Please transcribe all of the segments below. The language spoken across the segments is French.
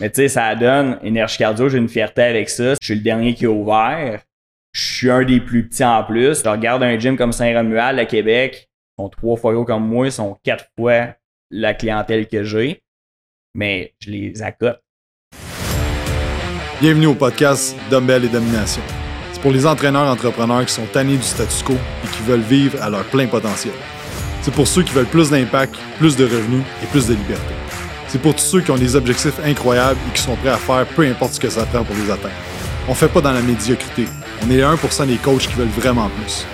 Mais tu sais, ça donne énergie cardio, j'ai une fierté avec ça. Je suis le dernier qui a ouvert. Je suis un des plus petits en plus. Je regarde un gym comme Saint-Romuald à Québec. Ils sont trois fois comme moi, ils sont quatre fois la clientèle que j'ai. Mais je les accote. Bienvenue au podcast Dumbbell et Domination. C'est pour les entraîneurs entrepreneurs qui sont tannés du statu quo et qui veulent vivre à leur plein potentiel. C'est pour ceux qui veulent plus d'impact, plus de revenus et plus de liberté. C'est pour tous ceux qui ont des objectifs incroyables et qui sont prêts à faire peu importe ce que ça prend pour les atteindre. On fait pas dans la médiocrité. On est les 1% des coachs qui veulent vraiment plus.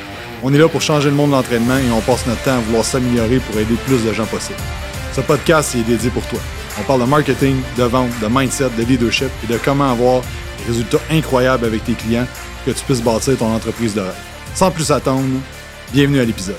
On est là pour changer le monde de l'entraînement et on passe notre temps à vouloir s'améliorer pour aider plus de gens possible. Ce podcast est dédié pour toi. On parle de marketing, de vente, de mindset, de leadership et de comment avoir des résultats incroyables avec tes clients pour que tu puisses bâtir ton entreprise de rêve. Sans plus attendre, bienvenue à l'épisode.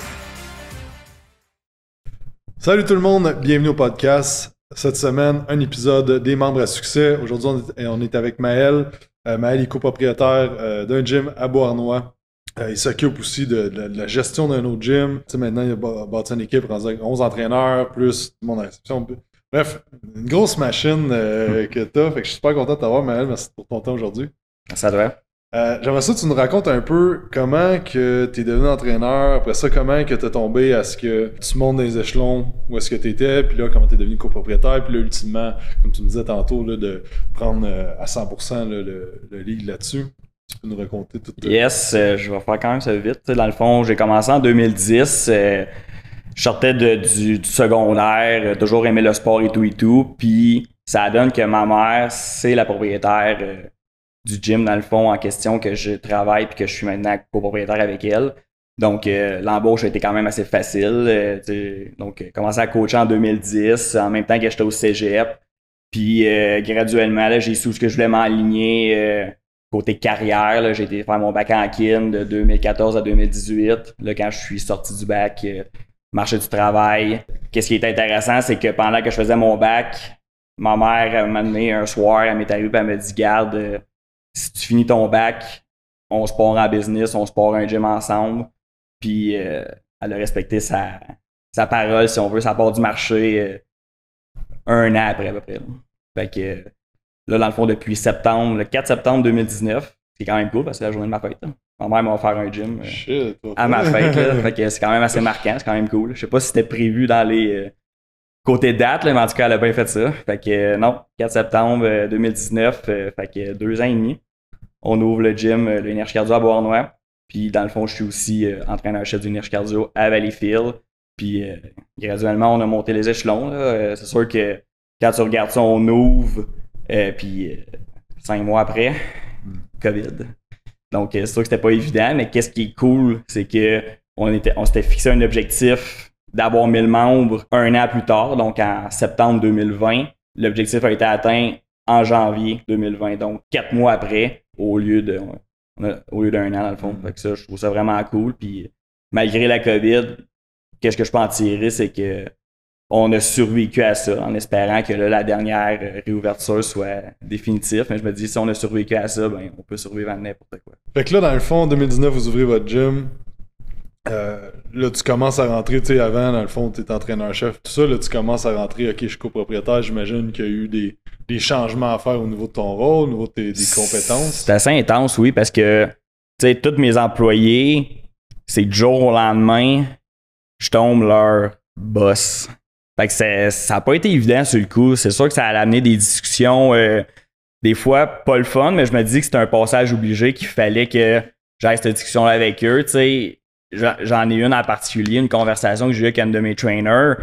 Salut tout le monde, bienvenue au podcast. Cette semaine, un épisode des membres à succès. Aujourd'hui, on est avec Maël. Euh, Maël est copropriétaire euh, d'un gym à Beauharnois. Euh, il s'occupe aussi de, la gestion d'un autre gym. Tu sais, maintenant, il a bâti une équipe avec 11 entraîneurs, plus à réception. Bref, une grosse machine que tu as. Fait que je suis super content de t'avoir, Maël. Merci pour ton temps aujourd'hui. Ça devrait. Euh, j'aimerais ça que tu nous racontes un peu comment que tu es devenu entraîneur, après ça, comment que tu es tombé à ce que tu montes dans les échelons où est-ce que tu étais, puis là, comment tu es devenu copropriétaire, puis là, ultimement, comme tu me disais tantôt, là, de prendre euh, à 100% le, le lead là-dessus. Tu peux nous raconter tout ça? Yes, euh, je vais faire quand même ça vite. Dans le fond, j'ai commencé en 2010. je sortais du, du, secondaire, toujours aimé le sport et tout et tout, puis ça donne que ma mère, c'est la propriétaire du gym dans le fond en question que je travaille puis que je suis maintenant copropriétaire avec elle. Donc euh, l'embauche a été quand même assez facile. Euh, donc j'ai commencé à coacher en 2010 en même temps que j'étais au Cégep. Puis euh, graduellement j'ai su que je voulais m'aligner côté carrière. J'ai été faire mon bac en kin de 2014 à 2018. Là quand je suis sorti du bac, marché du travail. Qu'est-ce qui est intéressant, c'est que pendant que je faisais mon bac, ma mère m'a donné un soir, elle m'est arrivée et elle m'a dit garde si tu finis ton bac, on se part en business, on se part un gym ensemble. Puis euh, elle a respecté sa, sa parole, si on veut, ça part du marché euh, un an après à peu près. Fait que là, dans le fond, depuis septembre, le 4 septembre 2019, c'est quand même cool parce que c'est la journée de ma fête. Ma mère m'a offert un gym euh, à ma fête. fait que c'est quand même assez marquant, c'est quand même cool. Je sais pas si c'était prévu dans les côté date, mais en tout cas, elle a bien fait ça. Fait que non, 4 septembre 2019, fait que deux ans et demi on ouvre le gym, euh, l'énergie cardio à Beauharnois. Puis dans le fond, je suis aussi euh, entraîneur-chef d'énergie cardio à Valleyfield. Puis euh, graduellement, on a monté les échelons. C'est sûr que quand tu regardes ça, on ouvre. puis cinq mois après, COVID. Donc c'est sûr que c'était pas évident, mais qu'est-ce qui est cool, c'est que on, était, on s'était fixé un objectif d'avoir 1000 membres un an plus tard, donc en septembre 2020. L'objectif a été atteint en janvier 2020, donc quatre mois après au lieu de au lieu d'un an dans le fond. Fait que ça, je trouve ça vraiment cool. Puis malgré la COVID, qu'est-ce que je peux en tirer, c'est que on a survécu à ça en espérant que là, la dernière réouverture soit définitive. Mais je me dis, si on a survécu à ça, ben, on peut survivre à n'importe quoi. Fait que là, dans le fond, en 2019, vous ouvrez votre gym. Euh, là, tu commences à rentrer, tu sais, avant, dans le fond, tu es entraîneur-chef, tout ça, là, tu commences à rentrer, ok, je suis copropriétaire, j'imagine qu'il y a eu des, des changements à faire au niveau de ton rôle, au niveau de tes, des compétences? C'est assez intense, oui, parce que, tu sais, tous mes employés, c'est du jour au lendemain, je tombe leur boss. Fait que ça n'a pas été évident sur le coup. C'est sûr que ça a amené des discussions, euh, des fois pas le fun, mais je me dis que c'était un passage obligé qu'il fallait que j'aille cette discussion-là avec eux. Tu sais, j'en ai une en particulier, une conversation que j'ai eue avec un de mes trainers.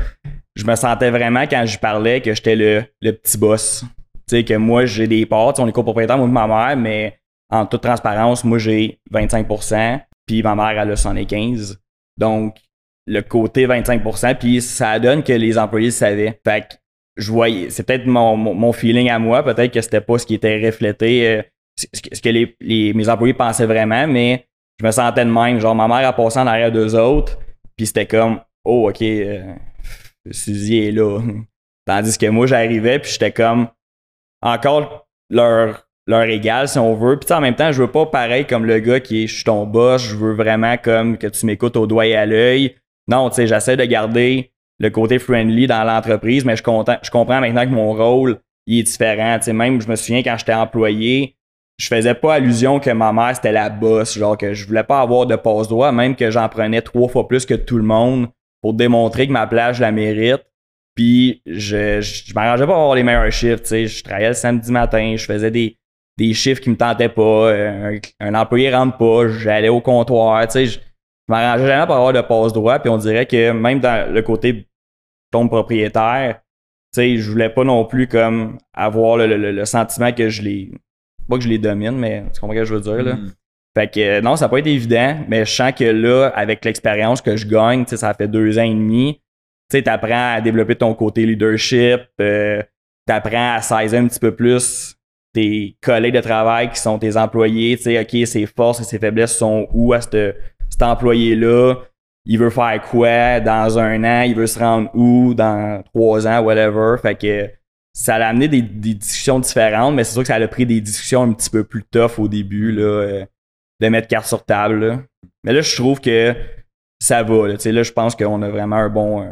Je me sentais vraiment quand je parlais que j'étais le, le petit boss. Tu sais, que moi, j'ai des parts, on est copropriétaire, moi de ma mère, mais en toute transparence, moi, j'ai 25%, puis ma mère, elle a 75. Donc, le côté 25%, puis ça donne que les employés savaient. Fait que je voyais, c'est peut-être mon, mon, feeling à moi, peut-être que c'était pas ce qui était reflété, euh, ce que les, les, mes employés pensaient vraiment, mais je me sentais de même. Genre, ma mère a passé en arrière d'eux autres, puis c'était comme, oh, ok, euh, Suzy est là. Tandis que moi, j'arrivais, puis j'étais comme, encore leur, leur égal, si on veut. Puis en même temps, je veux pas pareil comme le gars qui est je suis ton boss, je veux vraiment comme que tu m'écoutes au doigt et à l'œil. Non, tu sais, j'essaie de garder le côté friendly dans l'entreprise, mais je, je comprends maintenant que mon rôle, il est différent. Tu sais, même, je me souviens quand j'étais employé, je faisais pas allusion que ma mère c'était la boss, genre que je voulais pas avoir de passe-droit, même que j'en prenais trois fois plus que tout le monde pour démontrer que ma place, la mérite. Puis je, je, m'arrangeais pas à avoir les meilleurs chiffres, tu sais. Je travaillais le samedi matin, je faisais des, des chiffres qui me tentaient pas, un, un employé rentre pas, j'allais au comptoir, tu sais. Je, m'arrangeais jamais pour avoir de passe-droit, puis on dirait que même dans le côté tombe propriétaire, tu sais, je voulais pas non plus comme avoir le, le, le sentiment que je les pas que je les domine, mais tu comprends ce que je veux dire, là? Mm. Fait que non, ça n'a pas été évident, mais je sens que là, avec l'expérience que je gagne, ça fait deux ans et demi, tu apprends à développer ton côté leadership, euh, tu apprends à saisir un petit peu plus tes collègues de travail qui sont tes employés, tu sais, OK, ses forces et ses faiblesses sont où à cet employé-là, il veut faire quoi dans un an, il veut se rendre où dans trois ans, whatever. Fait que ça a amené des, discussions différentes, mais c'est sûr que ça a pris des discussions un petit peu plus tough au début, là, euh, de mettre carte sur table. Mais là, je trouve que ça va. Là, là je pense qu'on a vraiment un bon,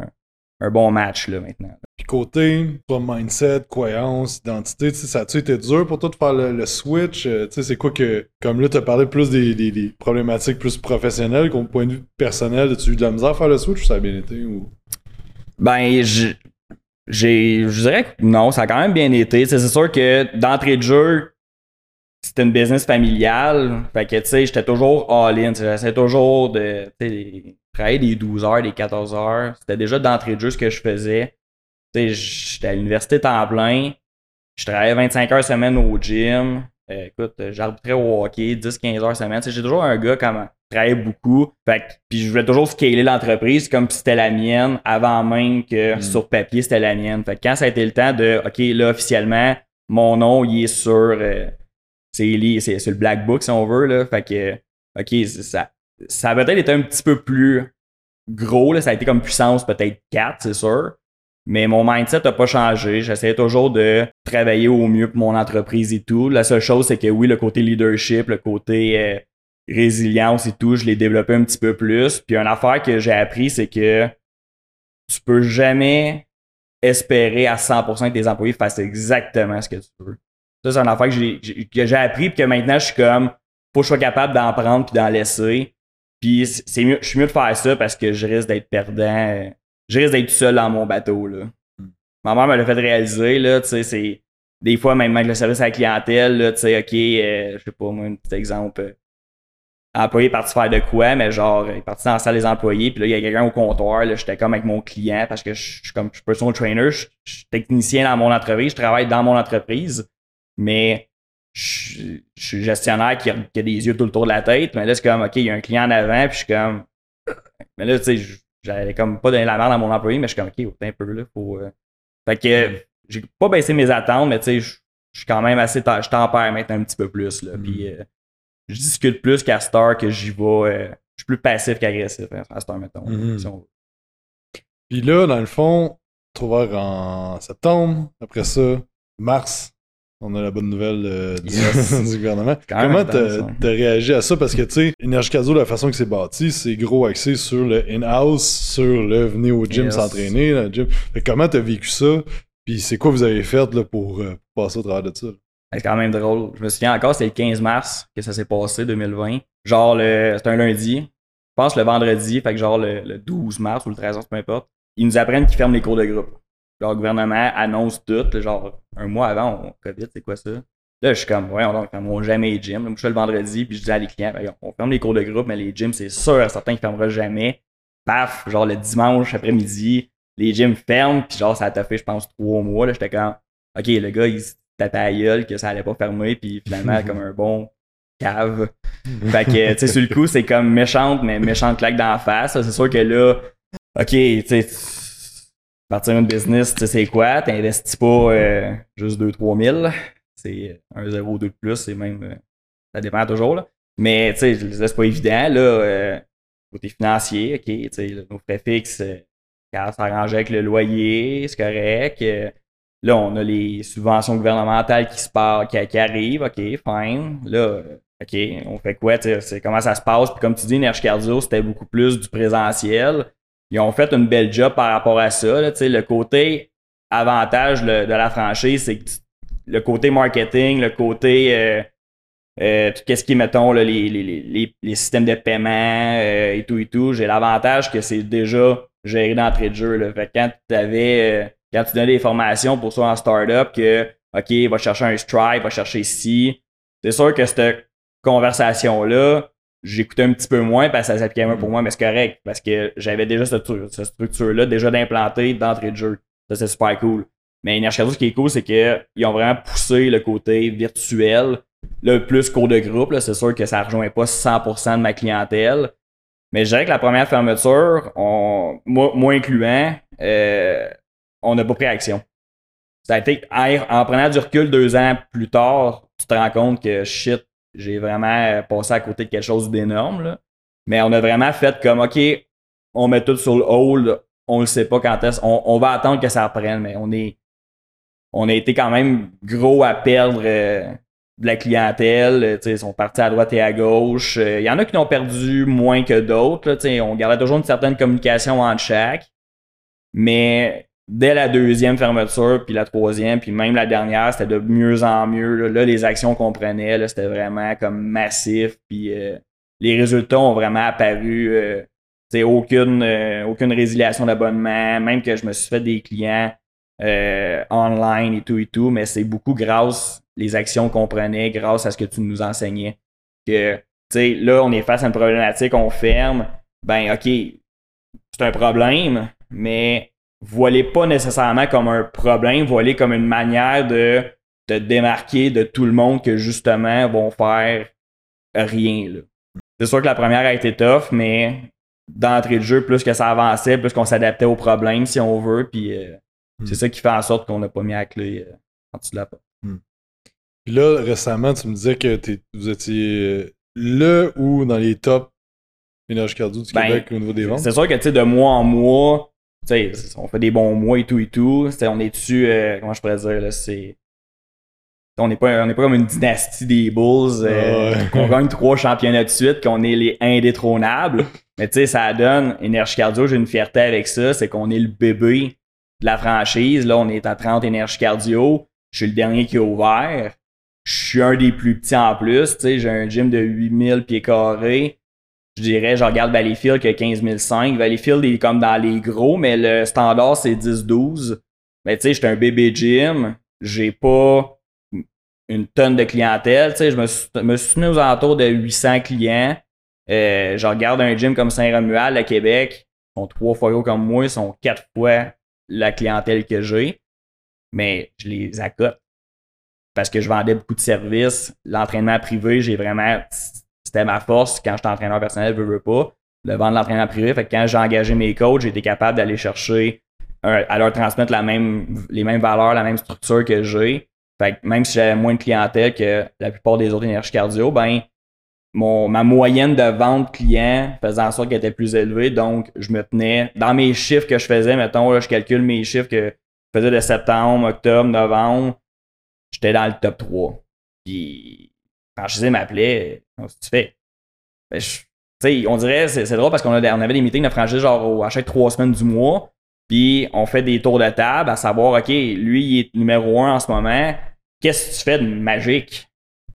un, bon match là, maintenant. Puis côté, toi, mindset, croyance, identité, ça a-tu été dur pour toi de faire le, switch? Euh, c'est quoi que, comme là, tu as parlé plus des, problématiques plus professionnelles qu'au point de vue personnel, as-tu eu de la misère à faire le switch ou ça a bien été? Ou... Ben, je j'ai, je dirais que non, ça a quand même bien été. c'est sûr que d'entrée de jeu, c'était une business familiale. Fait que, tu sais, j'étais toujours all-in. J'essayais toujours de travailler des 12 heures, des 14 heures. C'était déjà d'entrée de jeu ce que je faisais. Tu sais, j'étais à l'université temps plein. Je travaillais 25 heures semaine au gym. Euh, écoute, j'arbitrais au hockey 10-15 heures semaine. J'ai toujours un gars comme travaillais beaucoup. Fait puis je voulais toujours scaler l'entreprise comme si c'était la mienne avant même que mm. sur papier c'était la mienne. Fait que quand ça a été le temps de OK, là officiellement, mon nom il est sur euh, c'est c'est le black book si on veut là. Fait que OK, ça ça a peut-être été un petit peu plus gros là, ça a été comme puissance peut-être 4, c'est sûr. Mais mon mindset n'a pas changé. J'essayais toujours de travailler au mieux pour mon entreprise et tout. La seule chose, c'est que oui, le côté leadership, le côté euh, résilience et tout, je l'ai développé un petit peu plus. Puis une affaire que j'ai appris, c'est que tu peux jamais espérer à 100% que tes employés fassent exactement ce que tu veux. Ça, c'est une affaire que j'ai appris et que maintenant, je suis comme, faut que je sois capable d'en prendre puis d'en laisser. Puis c'est mieux, je suis mieux de faire ça parce que je risque d'être perdant. Je risque d'être seul dans mon bateau, là. Hmm. Ma mère me l'a fait réaliser, là, tu sais, c'est des fois, même avec le service à la clientèle, là, tu sais, OK, euh, je sais pas, moi, un petit exemple employé est parti faire de quoi, mais genre, il est parti dans la salle des employés, puis là, il y a quelqu'un au comptoir, là, j'étais comme avec mon client parce que je suis comme je suis personal trainer, je, suis technicien dans mon entreprise, je travaille dans mon entreprise, mais je, suis gestionnaire qui a, qui a, des yeux tout le tour de la tête, mais là, c'est comme, OK, il y a un client en avant, puis je suis comme, mais là, tu sais, j'allais comme pas donner la merde à mon employé, mais je suis comme, OK, un peu, là, faut. Euh. Fait que j'ai pas baissé mes attentes, mais tu sais, je suis quand même assez, je tempère maintenant un petit peu plus, là, puis. Euh, je discute plus qu'à Star que j'y vais. Euh, je suis plus passif qu'agressif hein, à Star, mettons. Mhm. Puis là, dans le fond, trouver en septembre. Après ça, mars, on a la bonne nouvelle euh, du, gouvernement. Comment t'as réagi à ça? Parce que, tu sais, Énergie Caso, la façon que c'est bâti, c'est gros axé sur le in-house, sur le venir au gym s'entraîner. Comment t'as vécu ça? Puis c'est quoi vous avez fait là, pour, euh, passer au travers de ça? C'est quand même drôle. Je me souviens encore, c'était le 15 mars que ça s'est passé, 2020. Genre, le, c'était un lundi. Je pense le vendredi, fait que genre le, 12 mars ou le 13 mars, peu importe. Ils nous apprennent qu'ils ferment les cours de groupe. Genre, le gouvernement annonce tout, genre, un mois avant, on COVID, c'est quoi ça? Là, je suis comme, ouais, on ferme jamais les gyms. Là, je fais le vendredi, puis je dis à les clients, on ferme les cours de groupe, mais les gyms, c'est sûr, certains qui fermeront jamais. Paf, genre le dimanche après-midi, les gyms ferment, puis genre, ça a fait, je pense, trois mois. Là, j'étais comme, OK, le gars, il tapait à gueule que ça allait pas fermer, puis finalement, comme un bon cave. fait que, tu sais, sur le coup, c'est comme méchante, mais méchante claque dans la face. C'est sûr que là, OK, tu sais, partir une business, tu sais, c'est quoi? T'investis pas euh, juste 2-3 000. C'est un 0 2 de plus, c'est même. Euh, ça dépend toujours, là. Mais, tu sais, c'est pas évident, là. Euh, côté financier, OK, tu sais, nos frais fixes, ça s'arrangeait avec le loyer, c'est correct. Là, on a les subventions gouvernementales qui se partent, qui, arrivent, OK, fine. Là, OK, on fait quoi? Comment ça se passe? Puis comme tu dis, Energy Cardio, c'était beaucoup plus du présentiel. Ils ont fait une belle job par rapport à ça. Là, le côté avantage de la franchise, c'est le côté marketing, le côté euh, euh, tout ce qui mettons, là, les, les, les, les, systèmes de paiement euh, et tout et tout, j'ai l'avantage que c'est déjà géré d'entrée de jeu. Là. Fait quand tu avais quand tu donnais des formations pour soi en startup que OK, va chercher un Stripe, va chercher ici, c'est sûr que cette conversation-là, j'écoutais un petit peu moins parce que ça s'appliquait moins pour moi, mais c'est correct parce que j'avais déjà cette, cette structure-là déjà d'implanter d'entrée de jeu. Ça, c'est super cool. Mais Energy ce qui est cool, c'est qu'ils ont vraiment poussé le côté virtuel, le plus cours de groupe. C'est sûr que ça ne rejoint pas 100% de ma clientèle. Mais je dirais que la première fermeture, on, moi, moi incluant, euh, on n'a pas pris action. Ça a été, en prenant du recul deux ans plus tard, tu te rends compte que shit, j'ai vraiment passé à côté de quelque chose d'énorme. Mais on a vraiment fait comme, OK, on met tout sur le hold, on ne sait pas quand est-ce, on, va attendre que ça reprenne, mais on est, on a été quand même gros à perdre euh, de la clientèle. Ils sont partis à droite et à gauche. Il euh, y en a qui ont perdu moins que d'autres. On gardait toujours une certaine communication entre chaque. Mais dès la deuxième fermeture, puis la troisième, puis même la dernière, c'était de mieux en mieux. Là, les actions qu'on prenait, c'était vraiment comme massif. Puis euh, les résultats ont vraiment apparu. Euh, aucune, aucune résiliation d'abonnement, même que je me suis fait des clients euh, online et tout et tout, mais c'est beaucoup grâce les actions qu'on prenait, grâce à ce que tu nous enseignais. Que, là, on est face à une problématique, on ferme, ben, OK, c'est un problème, mais voilez pas nécessairement comme un problème, voilez comme une manière de te démarquer de tout le monde que justement vont faire rien. C'est sûr que la première a été tough, mais d'entrée de jeu, plus que ça avançait, plus qu'on s'adaptait aux problèmes si on veut, puis euh, c'est hmm. ça qui fait en sorte qu'on n'a pas mis la clé euh, en dessous de la porte. Hmm. Puis là, récemment, tu me disais que vous étiez euh, le ou dans les top ménages cardio du ben, Québec au niveau des ventes. C'est sûr que de mois en mois, sais, on fait des bons mois et tout et tout. on est dessus, euh, comment je pourrais dire, là, c'est. On n'est pas, on pas comme une dynastie des Bulls, euh, qu'on gagne trois championnats de suite, qu'on est les indétrônables. Mais tu sais, ça donne, Énergie Cardio, j'ai une fierté avec ça, c'est qu'on est le bébé de la franchise. Là, on est à 30 énergie cardio. Je suis le dernier qui a ouvert. Je suis un des plus petits en plus. Tu sais, j'ai un gym de 8000 pieds carrés. Je dirais, je regarde Valleyfield qui a 15005. Valleyfield est comme dans les gros, mais le standard, c'est 10-12. Mais tu sais, j'étais un bébé gym. J'ai pas une tonne de clientèle. Tu sais, je me suis, tenu aux alentours de 800 clients. Euh, je regarde un gym comme Saint-Romuald à Québec. Ils sont trois fois comme moi. Ils sont quatre fois la clientèle que j'ai, mais je les accote parce que je vendais beaucoup de services. L'entraînement privé, j'ai vraiment. C'était ma force quand j'étais entraîneur personnel, je veux pas. De vendre l'entraînement privé. Fait que quand j'ai engagé mes coachs, été capable d'aller chercher, à leur transmettre la même, les mêmes valeurs, la même structure que j'ai. Fait que même si j'avais moins de clientèle que la plupart des autres énergies cardio, ben, mon, ma moyenne de vente client faisait en sorte qu'elle était plus élevée. Donc, je me tenais dans mes chiffres que je faisais, mettons, je calcule mes chiffres que je faisais de septembre, octobre, novembre, j'étais dans le top 3. Puis, quand je m'appelait, qu'est-ce que tu fais? Ben, sais, on dirait, c'est drôle parce qu'on on avait des meetings de franchise genre à chaque trois semaines du mois. Puis on fait des tours de table à savoir, OK, lui, il est numéro un en ce moment. Qu'est-ce que tu fais de magique?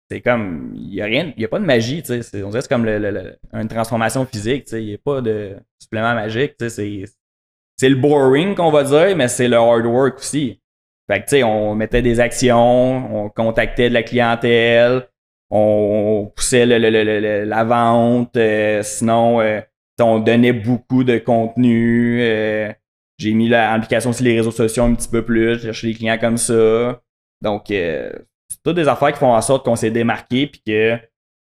c'est comme il y a rien il a pas de magie tu on dirait c'est comme une transformation physique tu il y a pas de supplément magique tu c'est le boring qu'on va dire mais c'est le hard work aussi fait que tu sais on mettait des actions on contactait de la clientèle on poussait la vente euh, sinon euh, on donnait beaucoup de contenu euh, j'ai mis l'application sur les réseaux sociaux un petit peu plus j'ai cherché des clients comme ça donc c'est toutes des affaires qui font en sorte qu'on s'est démarqué puis que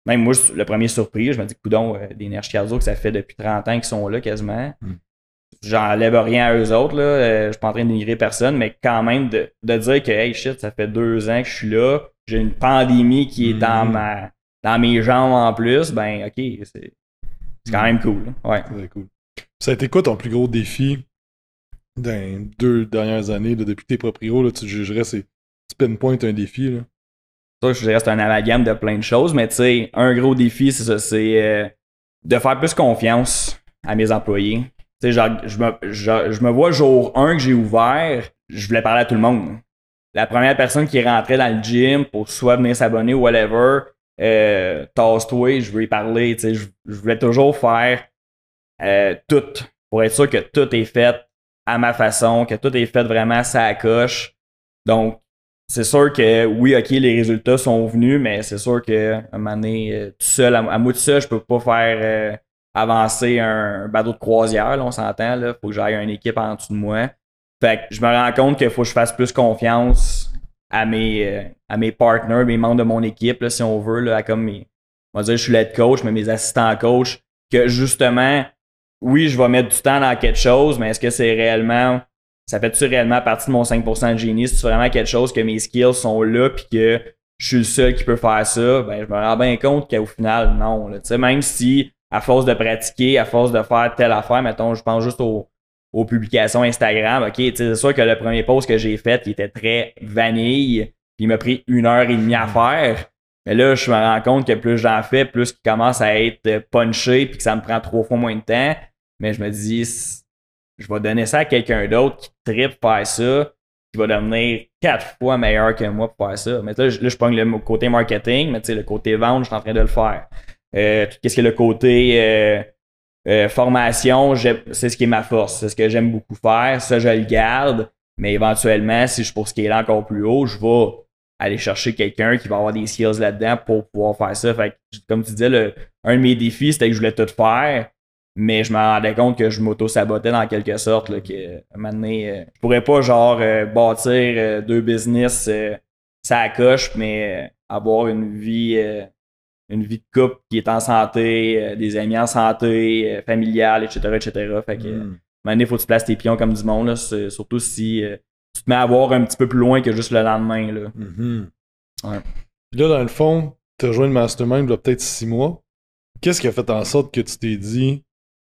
même moi, le premier surpris, je me dis, coudon, des nerfs cardio que ça fait depuis 30 ans qu'ils sont là quasiment. Mm. J'enlève rien à eux autres, là. Je suis pas en train de dénigrer personne, mais quand même de, dire que, hey shit, ça fait deux ans que je suis là, j'ai une pandémie qui est dans mm. ma dans mes jambes en plus, ben ok, c'est quand même cool. Ouais. C'est cool. Ça a été quoi ton plus gros défi dans deux dernières années, depuis que t'es proprio, là, tu jugerais c'est pinpoint un défi, là? Ça, je dirais c'est un amalgame de plein de choses, mais tu sais, un gros défi, c'est ça, c'est euh, de faire plus confiance à mes employés. Tu sais, je me, je, me vois jour 1 que j'ai ouvert, je voulais parler à tout le monde. La première personne qui rentrait dans le gym pour soit venir s'abonner ou whatever, euh, tasse-toi, je veux y parler. Je, je voulais toujours faire euh, tout pour être sûr que tout est fait à ma façon, que tout est fait vraiment à sa coche. Donc, c'est sûr que oui, ok, les résultats sont venus, mais c'est sûr que à un moment donné, euh, tout seul, à, à moi tout seul, je peux pas faire euh, avancer un, bateau de croisière, on s'entend, là. Faut que j'aille une équipe en dessous de moi. Fait que je me rends compte qu'il faut que je fasse plus confiance à mes, euh, à mes partners, mes membres de mon équipe, là, si on veut, là, à comme mes. On va dire, je suis lead coach, mais mes assistants coach, que justement, oui, je vais mettre du temps dans quelque chose, mais est-ce que c'est réellement. Ça fait-tu réellement partie de mon 5% de génie? C'est vraiment quelque chose que mes skills sont là puis que je suis le seul qui peut faire ça? Ben, je me rends bien compte qu'au final, non. Là. Même si, à force de pratiquer, à force de faire telle affaire, mettons, je pense juste aux, aux publications Instagram, ok, c'est sûr que le premier post que j'ai fait, il était très vanille, il m'a pris une heure et demie à faire. Mais là, je me rends compte que plus j'en fais, plus il commence à être punché, puis que ça me prend trois fois moins de temps. Mais je me dis, je vais donner ça à quelqu'un d'autre qui tripe faire ça, qui va devenir quatre fois meilleur que moi pour faire ça. Mais là, là, je prends le côté marketing, mais tu sais, le côté vente, je suis en train de le faire. Euh, tout ce qui est le côté euh, euh, formation, c'est ce qui est ma force. C'est ce que j'aime beaucoup faire. Ça, je le garde. Mais éventuellement, si je pour scaler encore plus haut, je vais aller chercher quelqu'un qui va avoir des skills là-dedans pour pouvoir faire ça. Fait que, comme tu disais, le, un de mes défis, c'était que je voulais tout faire. Mais je me rendais compte que je m'auto-sabotais dans quelque sorte. Là, que, un euh, je pourrais pas genre euh, bâtir euh, deux business euh, ça coche, mais euh, avoir une vie euh, une vie de couple qui est en santé, euh, des amis en santé, euh, familiale, etc., etc. Fait que, Mm. à un moment donné, faut que tu places tes pions comme du monde, là, surtout si euh, tu te mets à voir un petit peu plus loin que juste le lendemain. Là. Mhm. Ouais. Puis là, dans le fond, tu as rejoint le mastermind il y a peut-être six mois. Qu'est-ce qui a fait en sorte que tu t'es dit,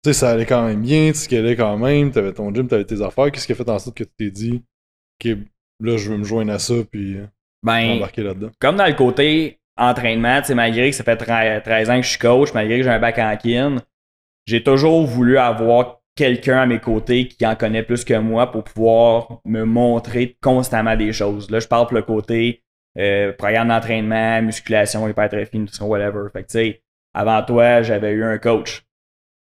tu sais, ça allait quand même bien, tu scalais quand même, tu avais ton gym, tu avais tes affaires. Qu'est-ce qui a fait en sorte que tu t'es dit, OK, là, je veux me joindre à ça, puis Ben, embarquer là-dedans? comme dans le côté entraînement, tu sais, malgré que ça fait 13 13 ans que je suis coach, malgré que j'ai un bac en kin, j'ai toujours voulu avoir quelqu'un à mes côtés qui en connaît plus que moi pour pouvoir me montrer constamment des choses. Là, je parle pour le côté euh, programme d'entraînement, musculation, hypertrophie, nutrition, whatever. Fait que, tu sais, avant toi, j'avais eu un coach.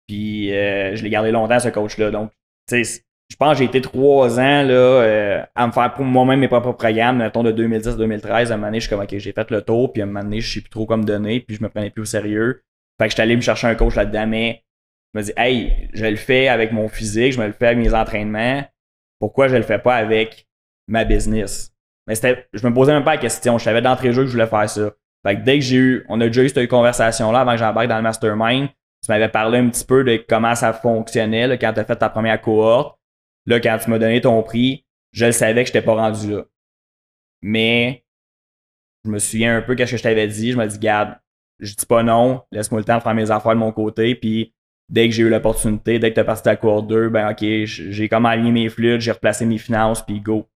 Puis, euh, je l'ai gardé longtemps, ce coach-là. Donc, tu sais, je pense que j'ai été trois ans là, euh, à me faire pour moi-même mes propres programmes, mettons de 2010-2013. À un moment donné, je suis comme, OK, j'ai fait le tour, puis à un moment donné, je sais plus trop quoi me donner, puis je me prenais plus au sérieux. Fait que j'étais allé me chercher un coach là-dedans, mais je me dis, hey, je le fais avec mon physique, je me le fais avec mes entraînements. Pourquoi je le fais pas avec ma business? Mais c'était, je me posais même pas la question. Je savais d'entrée de jeu que je voulais faire ça. Fait que dès que j'ai eu, on a déjà eu cette conversation-là avant que j'embarque dans le mastermind, tu m'avais parlé un petit peu de comment ça fonctionnait là, quand tu as fait ta première cohorte. Là, quand tu m'as donné ton prix, je le savais que je n'étais pas rendu là. Mais je me souviens un peu qu'est-ce que je t'avais dit. Je me dis, garde, je dis pas non, laisse-moi le temps de faire mes affaires de mon côté. Puis dès que j'ai eu l'opportunité, dès que tu as parti à cohorte 2, ben ok, j'ai comme aligné mes flûtes, j'ai replacé mes finances, puis go,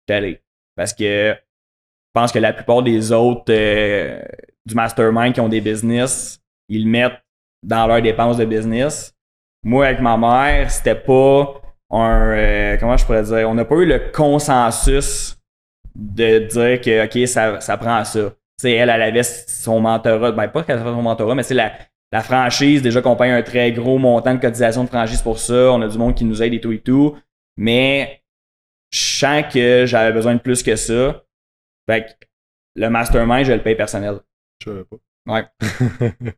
j'étais allé. Parce que je pense que la plupart des autres euh, du mastermind qui ont des business, ils mettent dans leurs dépenses de business. Moi, avec ma mère, c'était pas un. euh, comment je pourrais dire On n'a pas eu le consensus de dire que, OK, ça, ça prend ça. Tu sais, elle, elle avait son mentorat. Ben, pas qu'elle avait son mentorat, mais c'est la, la franchise. Déjà qu'on paye un très gros montant de cotisation de franchise pour ça. On a du monde qui nous aide et tout et tout. Mais je sens que j'avais besoin de plus que ça. Fait que le mastermind, je le paye personnel. Je savais pas. Ouais.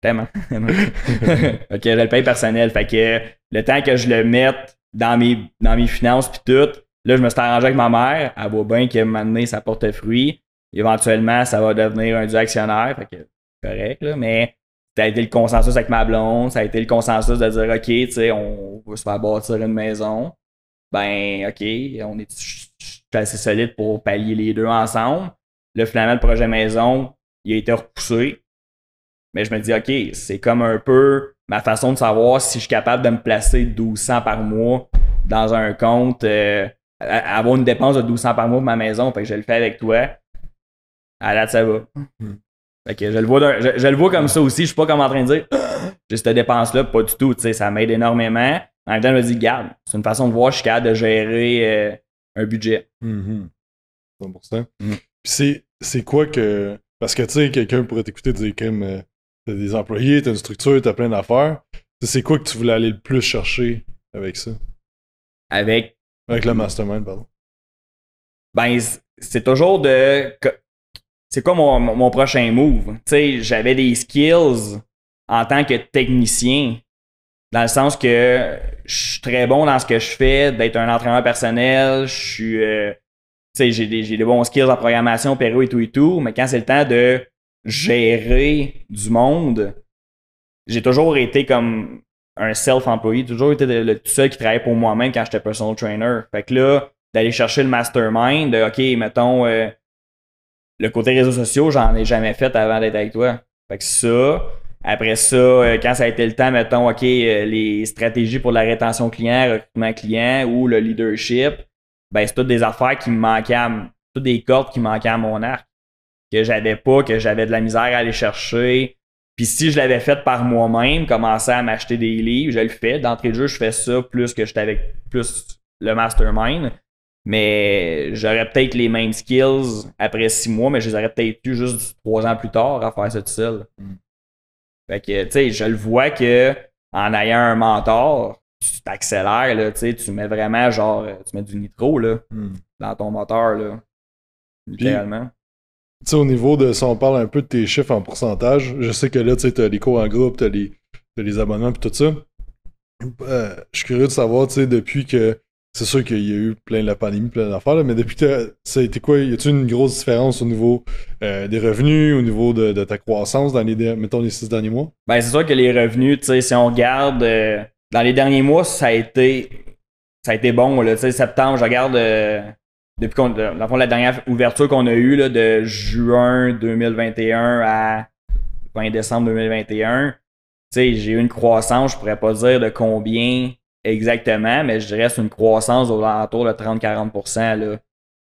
Tellement. ok, je le paye personnel. Fait que le temps que je le mette dans mes, dans mes finances puis tout, là, je me suis arrangé avec ma mère. Elle voit bien moment donné, ça porte fruit. Éventuellement, ça va devenir un du actionnaire. Fait que correct, là. Mais ça a été le consensus avec ma blonde. Ça a été le consensus de dire, OK, tu sais, on va se faire bâtir une maison. Ben, OK, on est assez solide pour pallier les deux ensemble. Là, finalement, le projet maison, il a été repoussé. Mais je me dis, OK, c'est comme un peu ma façon de savoir si je suis capable de me placer 1200 par mois dans un compte, euh, avoir une dépense de 1200 par mois pour ma maison. Fait que je le fais avec toi. À date, ça va. Hmm. Fait que je le vois, d'un- je, je le vois comme ça aussi. Je suis pas comme en train de dire, j'ai cette dépense-là, pas du tout. Tu sais, ça m'aide énormément. En même temps, je me dis, garde, c'est une façon de voir, je suis capable de gérer euh, un budget. Mhm. 100%. Mm. Puis c'est, c'est quoi que. Parce que, tu sais, quelqu'un pourrait t'écouter dire, comme, t'as des employés, t'as une structure, t'as plein d'affaires. C'est quoi que tu voulais aller le plus chercher avec ça? Avec Avec le mastermind, pardon. ben c'est toujours de c'est quoi mon, mon prochain move? Tu sais j'avais des skills en tant que technicien dans le sens que je suis très bon dans ce que je fais d'être un entraîneur personnel je suis euh, tu sais j'ai des des bons skills en programmation péro et tout et tout mais quand c'est le temps de gérer du monde j'ai toujours été comme un self-employé, toujours été le, tout seul qui travaillait pour moi-même quand j'étais personal trainer. Fait que là, d'aller chercher le mastermind, de OK, mettons, euh, le côté réseaux sociaux, j'en ai jamais fait avant d'être avec toi. Fait que ça, après ça, euh, quand ça a été le temps, mettons, OK, euh, les stratégies pour la rétention client, recrutement client ou le leadership, ben c'est toutes des affaires qui me manquaient, toutes des cordes qui manquaient à mon arc, que j'avais pas, que j'avais de la misère à aller chercher. Puis si je l'avais fait par moi-même, commencer à m'acheter des livres, je le fais. D'entrée de jeu, je fais ça plus que j'étais avec plus le mastermind. Mais j'aurais peut-être les mêmes skills après six mois, mais je les aurais peut-être eu juste trois ans plus tard à faire ça tout seul. Mm. Fait que, tu sais, je le vois que en ayant un mentor, tu t'accélères, là, tu sais, tu mets vraiment genre, tu mets du nitro, là, Hmm. dans ton moteur, là. Littéralement. Sais, au niveau de, si on parle un peu de tes chiffres en pourcentage, je sais que là, tu sais, t'as les cours en groupe, t'as les, t'as les abonnements puis tout ça. Euh, je suis curieux de savoir, tu sais, depuis que, c'est sûr qu'il y a eu plein de la pandémie, plein d'affaires, mais depuis que ça a été quoi? Y a-tu une grosse différence au niveau euh, des revenus, au niveau de, ta croissance dans les, mettons, les six derniers mois? Ben, c'est sûr que les revenus, tu sais, si on regarde euh, dans les derniers mois, ça a été ça a été bon. Là, tu sais, septembre, je regarde depuis qu'on, dans la dernière ouverture qu'on a eue là, de juin 2021 à fin décembre 2021. Tu sais, j'ai eu une croissance, je pourrais pas dire de combien exactement, mais je dirais c'est une croissance aux alentours de 30-40%. Là. Tu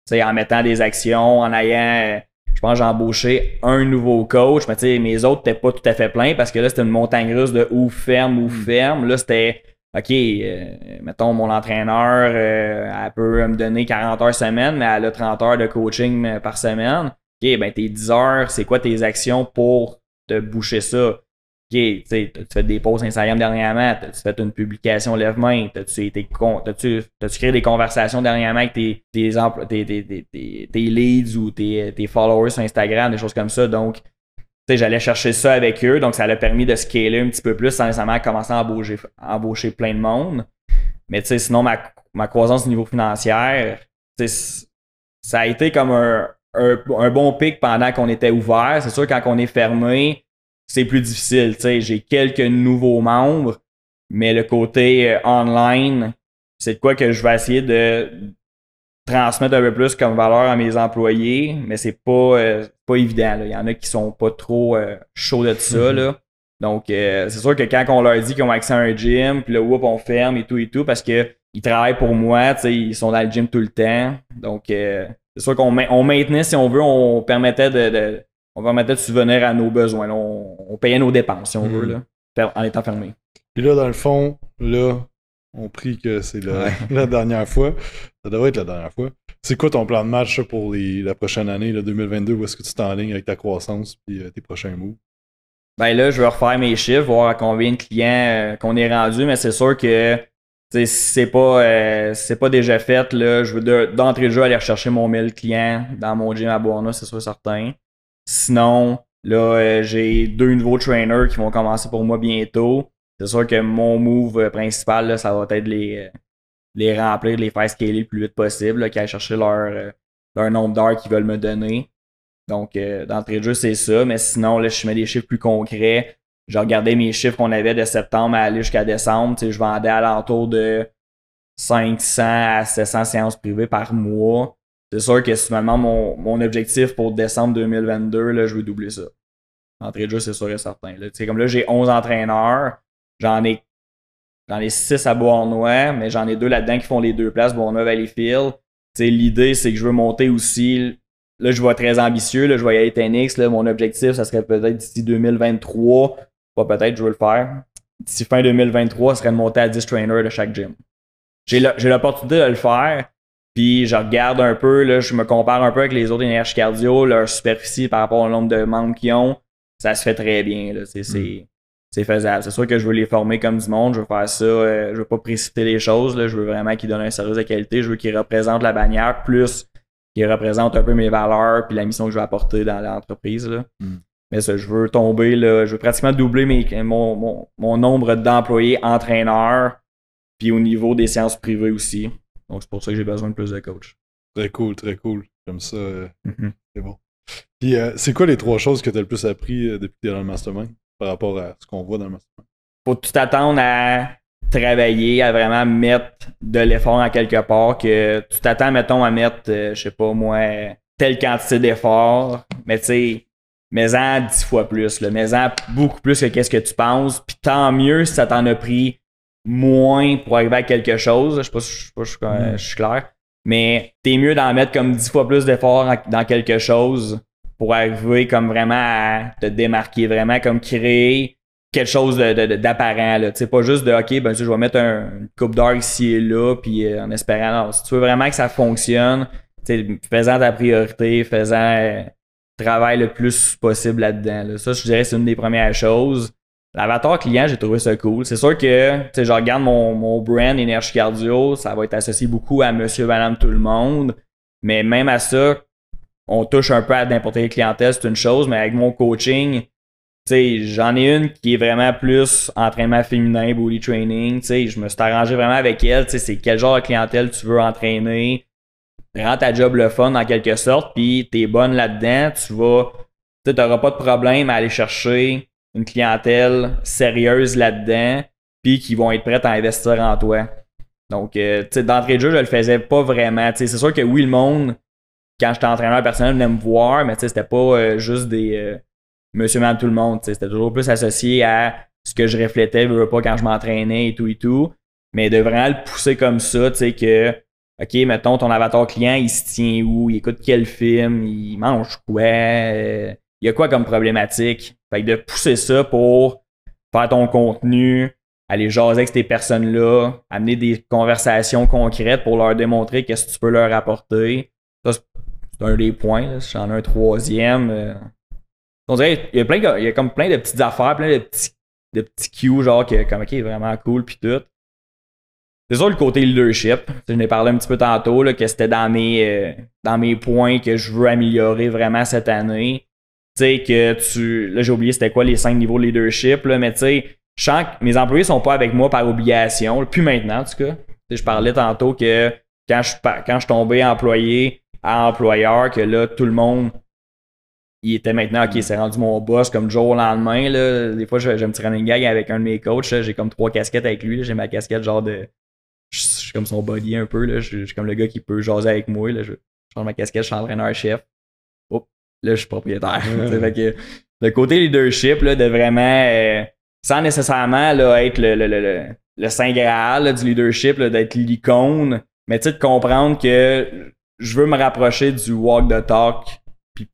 sais, en mettant des actions, en ayant. je pense j'ai embauché un nouveau coach, mais tu sais, mes autres n'étaient pas tout à fait pleins parce que là, c'était une montagne russe de ou ferme ou ferme. Là, c'était OK, euh, mettons, mon entraîneur, euh, elle peut me donner 40 heures semaine, mais elle a 30 heures de coaching euh, par semaine. OK, ben tes 10 heures, c'est quoi tes actions pour te boucher ça? OK, tu sais, t'as-tu fait des posts Instagram dernièrement? T'as-tu fait une publication lève-main? T'as-tu créé des conversations dernièrement avec tes, tes, tes, tes, leads ou tes, followers sur Instagram, des choses comme ça? Donc, tu j'allais chercher ça avec eux, donc ça l'a permis de scaler un petit peu plus sans nécessairement commencer à embaucher, embaucher plein de monde. Mais sinon, ma, ma croissance au niveau financier, ça a été comme un, un, un bon pic pendant qu'on était ouvert. C'est sûr, quand on est fermé, c'est plus difficile. J'ai quelques nouveaux membres, mais le côté euh, online, c'est de quoi que je vais essayer de transmettre un peu plus comme valeur à mes employés, mais c'est pas, euh, pas évident. là. Il y en a qui sont pas trop euh, chauds de ça. Mhm. Là. Donc, euh, c'est sûr que quand on leur dit qu'ils ont accès à un gym, puis là, whoop, on ferme et tout et tout, parce que ils travaillent pour moi, ils sont dans le gym tout le temps. Donc, c'est sûr qu'on ma- on maintenait, si on veut, on permettait de, de- on permettait de subvenir à nos besoins. là. On, on payait nos dépenses, si on Mhm. veut, là, fer- en étant fermé. Et là, dans le fond, là, on prie que c'est la, Ouais. la dernière fois. Ça devrait être la dernière fois. C'est quoi ton plan de match pour la prochaine année, là, 2022? Où est-ce que tu t'enlignes avec ta croissance et tes prochains moves? Ben là, je vais refaire mes chiffres, voir à combien de clients euh, qu'on est rendu, mais c'est sûr que c'est pas euh, c'est pas déjà fait, là, je veux de- d'entrée de jeu aller rechercher mon 1000 clients dans mon gym à Bourna, c'est sûr certain. Sinon, là, euh, j'ai deux nouveaux trainers qui vont commencer pour moi bientôt. C'est sûr que mon move euh, principal, ça va être les, euh, les remplir, les faire scaler le plus vite possible, là, qu'à chercher leur, euh, leur nombre d'heures qu'ils veulent me donner. Donc, euh, d'entrée de jeu, c'est ça. Mais sinon, là, je mets des chiffres plus concrets. Je regardais mes chiffres qu'on avait de septembre à aller jusqu'à décembre. Tu sais, je vendais à l'entour de 500 à 700 séances privées par mois. C'est sûr que si finalement mon, mon objectif pour décembre 2022, là, je veux doubler ça. Entrée de jeu, c'est sûr et certain. Là. Comme là, j'ai 11 entraîneurs. J'en ai J'en ai 6 à Bournois, mais j'en ai deux là-dedans qui font les deux places, Bournois, Valleyfield. L'idée, c'est que je veux monter aussi. Là, je vois très ambitieux. Là, je vais y aller TNX. Là, mon objectif, ça serait peut-être d'ici 2023. Pas peut-être, je veux le faire. D'ici fin 2023, ça serait de monter à 10 trainers de chaque gym. J'ai l'opportunité de le faire, Puis je regarde un peu, là, je me compare un peu avec les autres énergies cardio, leur superficie par rapport au nombre de membres qu'ils ont. Ça se fait très bien. Là. C'est, c'est, c'est faisable. C'est sûr que je veux les former comme du monde. Je veux faire ça. euh, je veux pas précipiter les choses. Là. Je veux vraiment qu'ils donnent un service de qualité. Je veux qu'ils représentent la bannière plus qu'ils représentent un peu mes valeurs puis la mission que je vais apporter dans l'entreprise. Là. Mm. Mais ça, je veux tomber, là, je veux pratiquement doubler mes, mon, mon, mon nombre d'employés entraîneurs puis au niveau des séances privées aussi. Donc c'est pour ça que j'ai besoin de plus de coachs. Très cool, très cool. Comme ça, euh, Mhm. c'est bon. Puis, euh, c'est quoi les trois choses que tu as le plus appris euh, depuis que tu es dans le mastermind? Par rapport à ce qu'on voit dans le mastermind? faut tout t'attendre à travailler, à vraiment mettre de l'effort en quelque part, que tu t'attends, mettons, à mettre, euh, je sais pas moi, telle quantité d'effort, mais tu sais, mets-en dix fois plus, mets-en beaucoup plus que qu'est-ce que tu penses, puis tant mieux si ça t'en a pris moins pour arriver à quelque chose, je sais pas si je sais pas si je suis- Mm. je suis clair, mais t'es mieux d'en mettre comme dix fois plus d'effort en- dans quelque chose pour arriver comme vraiment à te démarquer, vraiment comme créer quelque chose de- de- de- d'apparent. pas juste de OK, ben je vais mettre un, une coupe d'or ici et là, puis euh, en espérant. Non, si tu veux vraiment que ça fonctionne, faisant ta priorité, faisant euh, travail le plus possible là-dedans. là. Ça, je dirais, c'est une des premières choses. L'avatar client, j'ai trouvé ça cool. C'est sûr que, je regarde mon, mon brand Énergie Cardio, ça va être associé beaucoup à monsieur, madame, tout le monde. Mais même à ça, on touche un peu à n'importe quelle clientèle, c'est une chose, mais avec mon coaching, tu j'en ai une qui est vraiment plus entraînement féminin, body training. Tu je me suis arrangé vraiment avec elle. Tu c'est quel genre de clientèle tu veux entraîner. Rends ta job le fun en quelque sorte, puis t'es bonne là-dedans. Tu vas, tu n'auras pas de problème à aller chercher une clientèle sérieuse là-dedans, puis qui vont être prêtes à investir en toi. Donc, euh, tu sais, d'entrée de jeu, je le faisais pas vraiment. Tu c'est sûr que oui, le monde, quand j'étais entraîneur personnel, venait me voir, mais c'était pas euh, juste des euh, monsieur, madame, tout le monde. C'était toujours plus associé à ce que je reflétais, veux, veux pas, quand je m'entraînais et tout et tout. Mais de vraiment le pousser comme ça, tu sais, que, OK, mettons, ton avatar client, il se tient où, il écoute quel film, il mange quoi, euh, il y a quoi comme problématique? Fait que de pousser ça pour faire ton contenu, aller jaser avec ces personnes-là, amener des conversations concrètes pour leur démontrer qu'est-ce que tu peux leur apporter. C'est un des points. J'en ai un troisième. euh, On dirait il y a plein de- il y a comme plein de petites affaires, plein de petits, de petits genre que comme vraiment cool puis tout. C'est sûr le côté leadership. Je n'ai parlé un petit peu tantôt là, que c'était dans mes euh, dans mes points que je veux améliorer vraiment cette année. Tu sais que tu. Là, j'ai oublié c'était quoi les cinq niveaux de leadership, là, mais tu sais, je sens que mes employés sont pas avec moi par obligation. Plus maintenant, en tout cas. Je parlais tantôt que quand je, quand je tombais employé à employeur, que là, tout le monde, il était maintenant, OK, c'est rendu mon boss comme jour au lendemain. Là. Des fois, je, je me tirais une gag avec un de mes coachs. J'ai comme trois casquettes avec lui. J'ai ma casquette genre de. Je suis comme son body un peu. Là. Je, suis comme le gars qui peut jaser avec moi. Là. Je, change ma casquette, je suis entraîneur-chef. Hop, là, je suis propriétaire. Fait que, le côté leadership, là, de vraiment, euh, sans nécessairement là, être le, le, le, le, le saint graal là, du leadership, d'être l'icône, mais tu sais, de comprendre que je veux me rapprocher du walk the talk, puis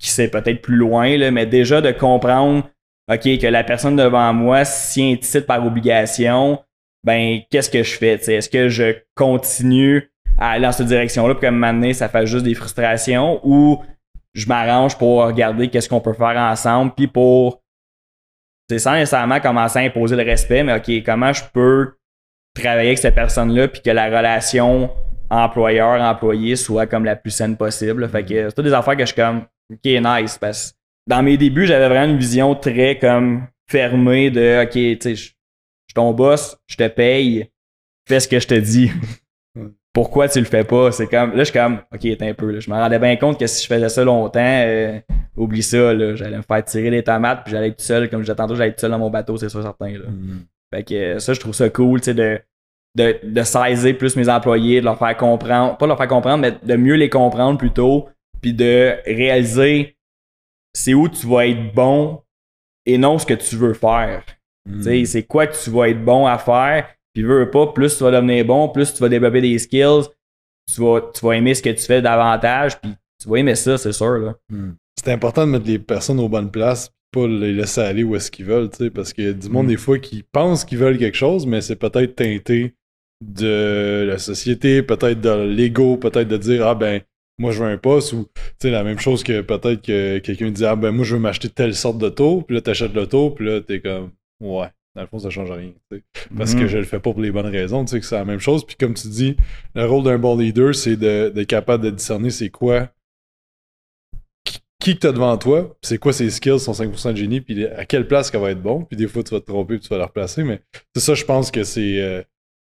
qui c'est peut-être plus loin, là, mais déjà de comprendre, OK, que la personne devant moi s'y incite par obligation, ben, qu'est-ce que je fais? Est-ce que je continue à aller dans cette direction-là, puis comme m'amener, ça fait juste des frustrations, ou je m'arrange pour regarder qu'est-ce qu'on peut faire ensemble, puis pour, c'est sans nécessairement commencer à imposer le respect, mais OK, comment je peux travailler avec cette personne-là, puis que la relation employeur-employé soit comme la plus saine possible. Fait que c'est toutes des affaires que je suis comme, OK, nice, parce que dans mes débuts, j'avais vraiment une vision très comme fermée de, OK, tu sais, je suis ton boss, je te paye, fais ce que je te dis. Pourquoi tu le fais pas? C'est comme, là, je suis comme, OK, t'es un peu, là. Je me rendais bien compte que si je faisais ça longtemps, euh, oublie ça, là. J'allais me faire tirer les tomates, puis j'allais être tout seul, comme je disais tantôt, j'allais être tout seul dans mon bateau, c'est sûr, certain, là. Mm. Fait que euh, ça, je trouve ça cool, tu sais, de, de, de saisir plus mes employés, de leur faire comprendre, pas leur faire comprendre, mais de mieux les comprendre plutôt, puis de réaliser c'est où tu vas être bon et non ce que tu veux faire. Mm. Sais, c'est quoi que tu vas être bon à faire, puis veux, veux pas, plus tu vas devenir bon, plus tu vas développer des skills, tu vas, tu vas aimer ce que tu fais davantage, puis tu vas aimer ça, c'est sûr, là. Mm. C'est important de mettre les personnes aux bonnes places, pas les laisser aller où est-ce qu'ils veulent, tu sais, parce qu'il y a du monde Mm. des fois qui pensent qu'ils veulent quelque chose, mais c'est peut-être teinté de la société, peut-être de l'ego, peut-être de dire ah ben moi je veux un poste ou tu sais la même chose que peut-être que quelqu'un dit ah ben moi je veux m'acheter telle sorte d'auto, puis là t'achètes l'auto, puis là t'es comme ouais dans le fond, ça change rien. Parce que mhm. je le fais pas pour les bonnes raisons. Tu sais que c'est la même chose. Puis comme tu dis, le rôle d'un bon leader, c'est d'être capable de discerner c'est quoi. Qui que t'as devant toi, c'est quoi ses skills, son 5% de génie, puis à quelle place qu'elle va être bon. Puis des fois, tu vas te tromper puis tu vas la replacer. Mais c'est ça, je pense que c'est euh,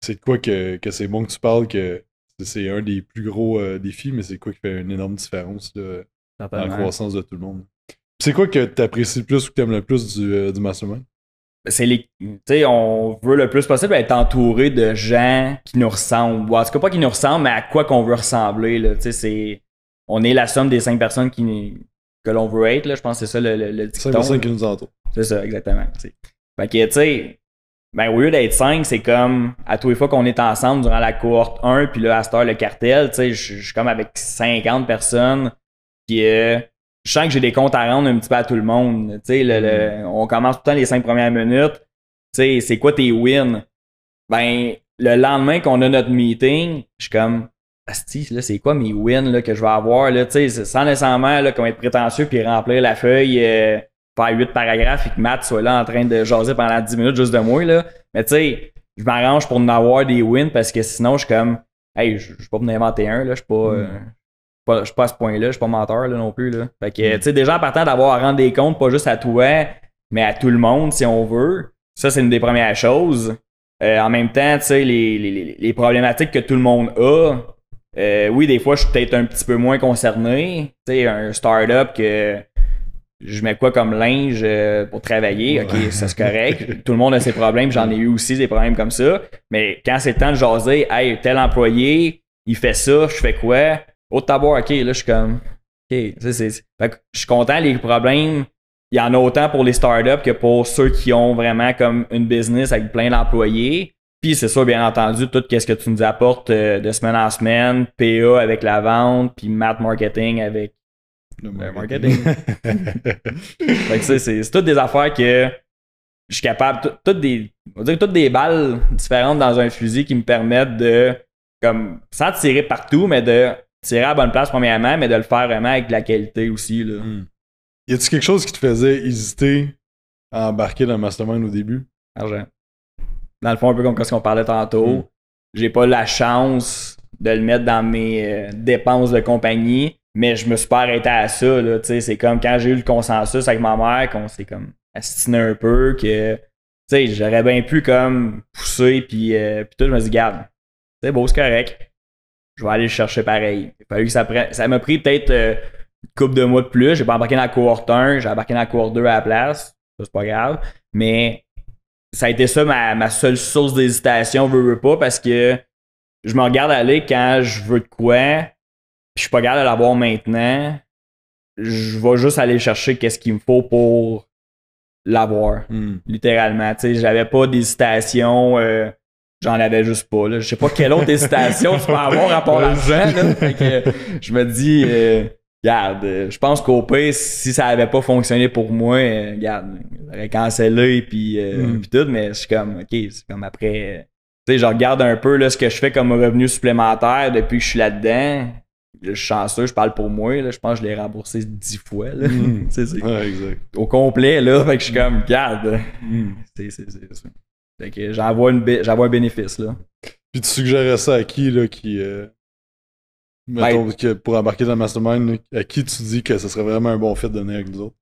c'est de quoi que, que c'est bon que tu parles, que c'est un des plus gros euh, défis, mais c'est quoi qui fait une énorme différence dans la croissance de tout le monde. C'est quoi que tu apprécies le plus ou que tu aimes le plus du, euh, du mastermind? c'est les tu sais on veut le plus possible être entouré de gens qui nous ressemblent ou en tout cas pas qui nous ressemblent mais à quoi qu'on veut ressembler là tu sais c'est on est la somme des cinq personnes qui que l'on veut être là je pense que c'est ça le, le, cinq personnes qui nous entourent c'est ça exactement t'sais. fait que tu sais ben au lieu d'être cinq c'est comme à tous les fois qu'on est ensemble durant la cohorte 1 puis là à cette heure le cartel tu sais je suis comme avec 50 personnes qui euh, je sens que j'ai des comptes à rendre un petit peu à tout le monde. Tu le, mm. on commence tout le temps les cinq premières minutes. Tu sais, c'est quoi tes wins? Ben, le lendemain qu'on a notre meeting, je suis comme, Asti, là, c'est quoi mes wins là, que je vais avoir? Là, tu sais, sans nécessairement là, comme être prétentieux puis remplir la feuille, euh, faire huit paragraphes et que Matt soit là en train de jaser pendant 10 minutes juste de moi. Là. Mais tu sais, je m'arrange pour en avoir des wins parce que sinon, je suis comme, hey, je suis pas venu inventer un, là, je suis pas. Mm. Euh, je suis pas à ce point-là, je suis pas menteur là, non plus. Là. Fait que, mm. tu sais, déjà, en partant d'avoir à rendre des comptes, pas juste à toi, mais à tout le monde, si on veut, ça, c'est une des premières choses. Euh, en même temps, tu sais, les, les, les, problématiques que tout le monde a, euh, oui, des fois, je suis peut-être un petit peu moins concerné. Tu sais, un start-up que je mets quoi comme linge euh, pour travailler, ok, ça c'est correct. tout le monde a ses problèmes, j'en ai eu aussi des problèmes comme ça. Mais quand c'est le temps de jaser, hey, tel employé, il fait ça, je fais quoi? Au tabou, ok, là, je suis comme. Ok, c'est. Fait que je suis content, les problèmes, il y en a autant pour les startups que pour ceux qui ont vraiment comme une business avec plein d'employés. Puis c'est ça, bien entendu, tout ce que tu nous apportes euh, de semaine en semaine, PA avec la vente, puis math marketing avec le marketing. fait que c'est, c'est toutes des affaires que je suis capable, toutes des, on va dire toutes des balles différentes dans un fusil qui me permettent de, comme, sans tirer partout, mais de tirer à la bonne place premièrement, mais de le faire vraiment avec de la qualité aussi. Là. Hmm. Y a-tu quelque chose qui te faisait hésiter à embarquer dans le mastermind au début? Argent. Dans le fond, un peu comme ce qu'on parlait tantôt, hmm. j'ai pas la chance de le mettre dans mes euh, dépenses de compagnie, mais je me suis pas arrêté à ça. Là, c'est comme quand j'ai eu le consensus avec ma mère, qu'on s'est comme astiné un peu, que j'aurais bien pu comme pousser, puis, euh, puis tout, je me suis dit, garde, c'est beau, c'est correct je vais aller le chercher pareil. Il que ça Ça m'a pris peut-être euh, une couple de mois de plus. J'ai pas embarqué dans la cohorte 1, j'ai embarqué dans la cohorte 2 à la place. Ça, c'est pas grave. Mais ça a été ça ma, seule source d'hésitation, veux, veux pas, parce que je me regarde aller quand je veux de quoi, puis je suis pas capable de l'avoir maintenant. Je vais juste aller chercher qu'est-ce qu'il me faut pour l'avoir, hmm. littéralement. Tu sais, j'avais pas d'hésitation. Euh, J'en avais juste pas. Là. Je sais pas quelle autre hésitation tu peux avoir rapport à l'argent. je me dis, euh, regarde, euh, je pense qu'au pire, si ça avait pas fonctionné pour moi, euh, regarde, j'aurais cancellé puis, mm. puis tout, mais je suis comme, ok, c'est comme après. tu sais, je regarde un peu là, ce que je fais comme revenu supplémentaire depuis que je suis là-dedans. Je suis chanceux, je parle pour moi. Là, je pense que je l'ai remboursé dix fois. Là. Mm. ouais, exact. Au complet, là. Fait que je suis comme, regarde. Mm. C'est ça. Fait que j'en vois, un bénéfice, là. Puis tu suggérais ça à qui, là, qui... Euh, mettons, que pour embarquer dans le mastermind, à qui tu dis que ce serait vraiment un bon fit de venir avec nous autres?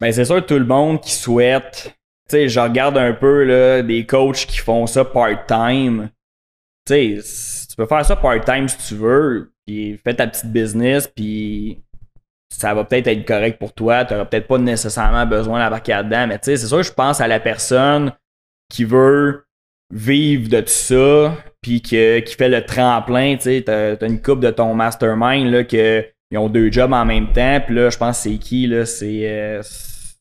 Ben, c'est sûr, tout le monde qui souhaite... Tu sais, je regarde un peu, là, des coachs qui font ça part-time. Tu sais, tu peux faire ça part-time si tu veux, puis fais ta petite business, puis ça va peut-être être correct pour toi. Tu n'auras peut-être pas nécessairement besoin d'embarquer là-dedans, mais tu sais, c'est sûr, je pense à la personne qui veut vivre de tout ça, puis que, qui fait le tremplin, tu sais, t'as, as une coupe de ton mastermind, là, que ils ont deux jobs en même temps, puis là, je pense c'est qui, là, c'est... Euh,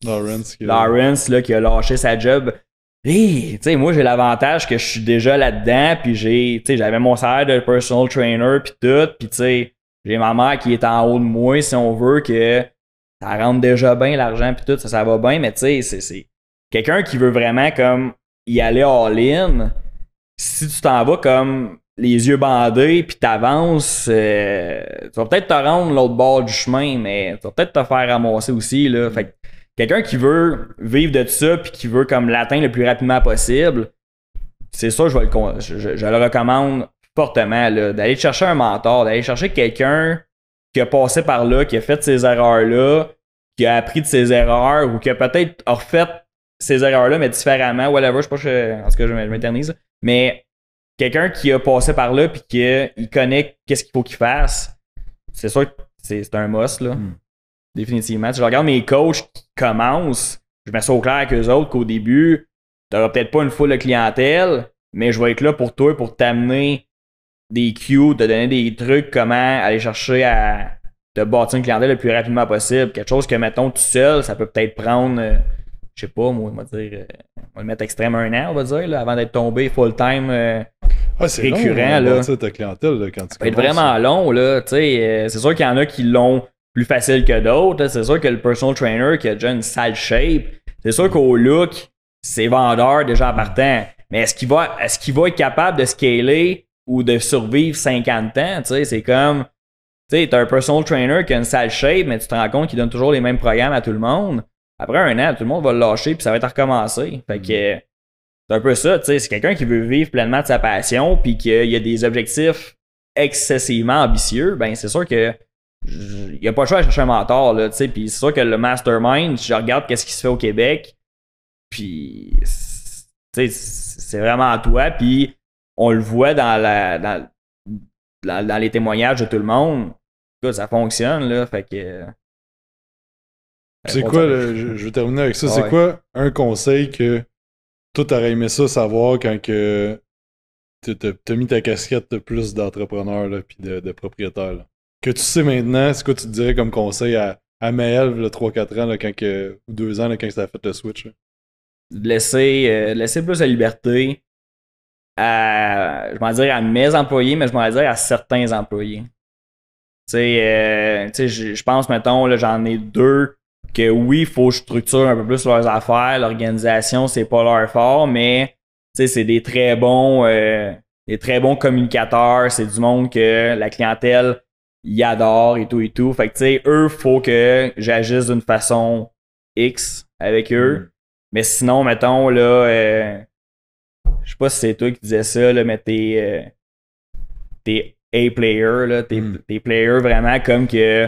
Lawrence. Qui Lawrence, là, qui a lâché sa job. Hey, tu sais, moi, j'ai l'avantage que je suis déjà là-dedans, puis j'ai, tu sais, j'avais mon salaire de personal trainer, puis tout, puis tu sais, j'ai ma mère qui est en haut de moi, si on veut, que ça rentre déjà bien l'argent, puis tout, ça, ça va bien, mais tu sais, c'est, c'est quelqu'un qui veut vraiment comme y aller all-in, si tu t'en vas comme les yeux bandés puis t'avances, euh, tu vas peut-être te rendre l'autre bord du chemin, mais tu vas peut-être te faire ramasser aussi. Là. Fait que quelqu'un qui veut vivre de ça puis qui veut comme l'atteindre le plus rapidement possible, c'est ça, je, vais le, je, je, le recommande fortement d'aller chercher un mentor, d'aller chercher quelqu'un qui a passé par là, qui a fait ces erreurs-là, qui a appris de ses erreurs ou qui a peut-être refait ces erreurs-là, mais différemment, whatever, je sais pas, je, en tout cas, je m'éternise. Mais quelqu'un qui a passé par là puis qui connaît qu'est-ce qu'il faut qu'il fasse, c'est sûr que c'est un must, là. Hmm. Définitivement. Si je regarde mes coachs qui commencent, je mets ça au clair avec eux autres qu'au début, t'auras peut-être pas une foule de clientèle, mais je vais être là pour toi, pour t'amener des cues, te donner des trucs, comment aller chercher à te bâtir une clientèle le plus rapidement possible. Quelque chose que, mettons, tout seul, ça peut peut-être prendre, euh, je sais pas, moi, on va dire, euh, on va le mettre extrême un an, on va dire, là, avant d'être tombé full-time. Euh, ah, c'est récurrent. Long, là. ta clientèle là, quand tu Ça peut être vraiment long. Là, euh, c'est sûr qu'il y en a qui l'ont plus facile que d'autres. C'est sûr que le personal trainer qui a déjà une sale shape, c'est sûr qu'au look, c'est vendeur déjà en partant. Mais est-ce qu'il va, est qu'il va être capable de scaler ou de survivre 50 ans? C'est comme. Tu sais, t'as un personal trainer qui a une sale shape, mais tu te rends compte qu'il donne toujours les mêmes programmes à tout le monde. Après un an, tout le monde va le lâcher puis ça va être recommencé. Fait que mm. C'est un peu ça, tu sais. C'est quelqu'un qui veut vivre pleinement de sa passion, puis qu'il y a des objectifs excessivement ambitieux, ben c'est sûr que il n'y a pas le choix de chercher un mentor, là, tu sais. Puis c'est sûr que le mastermind, je regarde qu'est-ce qui se fait au Québec, puis tu sais, c'est vraiment à toi, puis on le voit dans la dans, dans, les témoignages de tout le monde. ça fonctionne, là, fait que. C'est quoi, je, vais terminer avec ça, c'est quoi un conseil que toi, t'aurais aimé ça savoir quand que t'as mis ta casquette de plus d'entrepreneur puis de, de propriétaire. Que tu sais maintenant, c'est quoi tu te dirais comme conseil à, à Maël, le 3-4 ans, là, quand que, ou 2 ans, là, quand ça a fait le switch? Laisser, euh, laisser plus de liberté à, je m'en dire à mes employés, mais je m'en dire à certains employés. Tu sais, euh, je pense, mettons, j'en ai deux que oui, il faut structurer un peu plus leurs affaires. L'organisation, c'est pas leur fort, mais c'est des très bons euh, des très bons communicateurs. C'est du monde que la clientèle y adore et tout et tout. Fait que tu sais, eux, faut que j'agisse d'une façon X avec eux. Mm. Mais sinon, mettons, là, euh, je sais pas si c'est toi qui disais ça, là, mais t'es, euh, t'es A-player, là, t'es, mm. player vraiment comme que,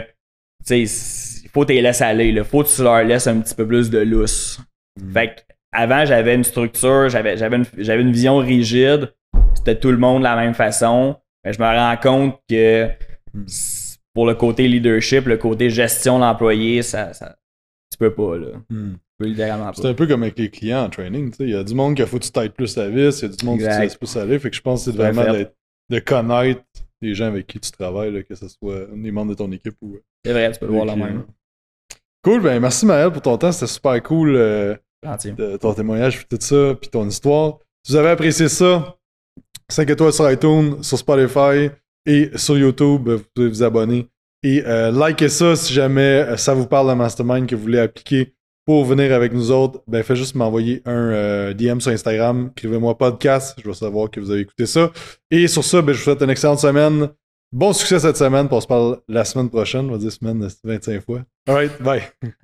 tu sais, faut que tu les laisses aller. Il Faut que tu leur laisses un petit peu plus de lousse. Mm. Fait que avant, j'avais une structure, j'avais, j'avais, une, j'avais une vision rigide. C'était tout le monde de la même façon. Mais je me rends compte que mm. pour le côté leadership, le côté gestion de l'employé, ça, ça, tu peux pas. Là. Mm. C'est un peu comme avec les clients en training. Il y a du monde qui faut que tu t'aides plus la vis, il y a du monde qui tu laisses plus aller. Fait que je pense que c'est vraiment de connaître les gens avec qui tu travailles, que ce soit des membres de ton équipe ou. C'est vrai, tu peux le voir la même. Cool, ben merci Maël pour ton temps, c'était super cool euh, ton témoignage puis tout ça, puis ton histoire. Si vous avez apprécié ça, 5 étoiles sur iTunes, sur Spotify et sur YouTube, vous pouvez vous abonner. Et euh, likez ça si jamais euh, ça vous parle de Mastermind que vous voulez appliquer pour venir avec nous autres. Ben faites juste m'envoyer un DM sur Instagram, écrivez-moi podcast, je veux savoir que vous avez écouté ça. Et sur ça, ben, je vous souhaite une excellente semaine. Bon succès cette semaine, on se parle la semaine prochaine. On va dire semaine 25 fois. Alright, bye.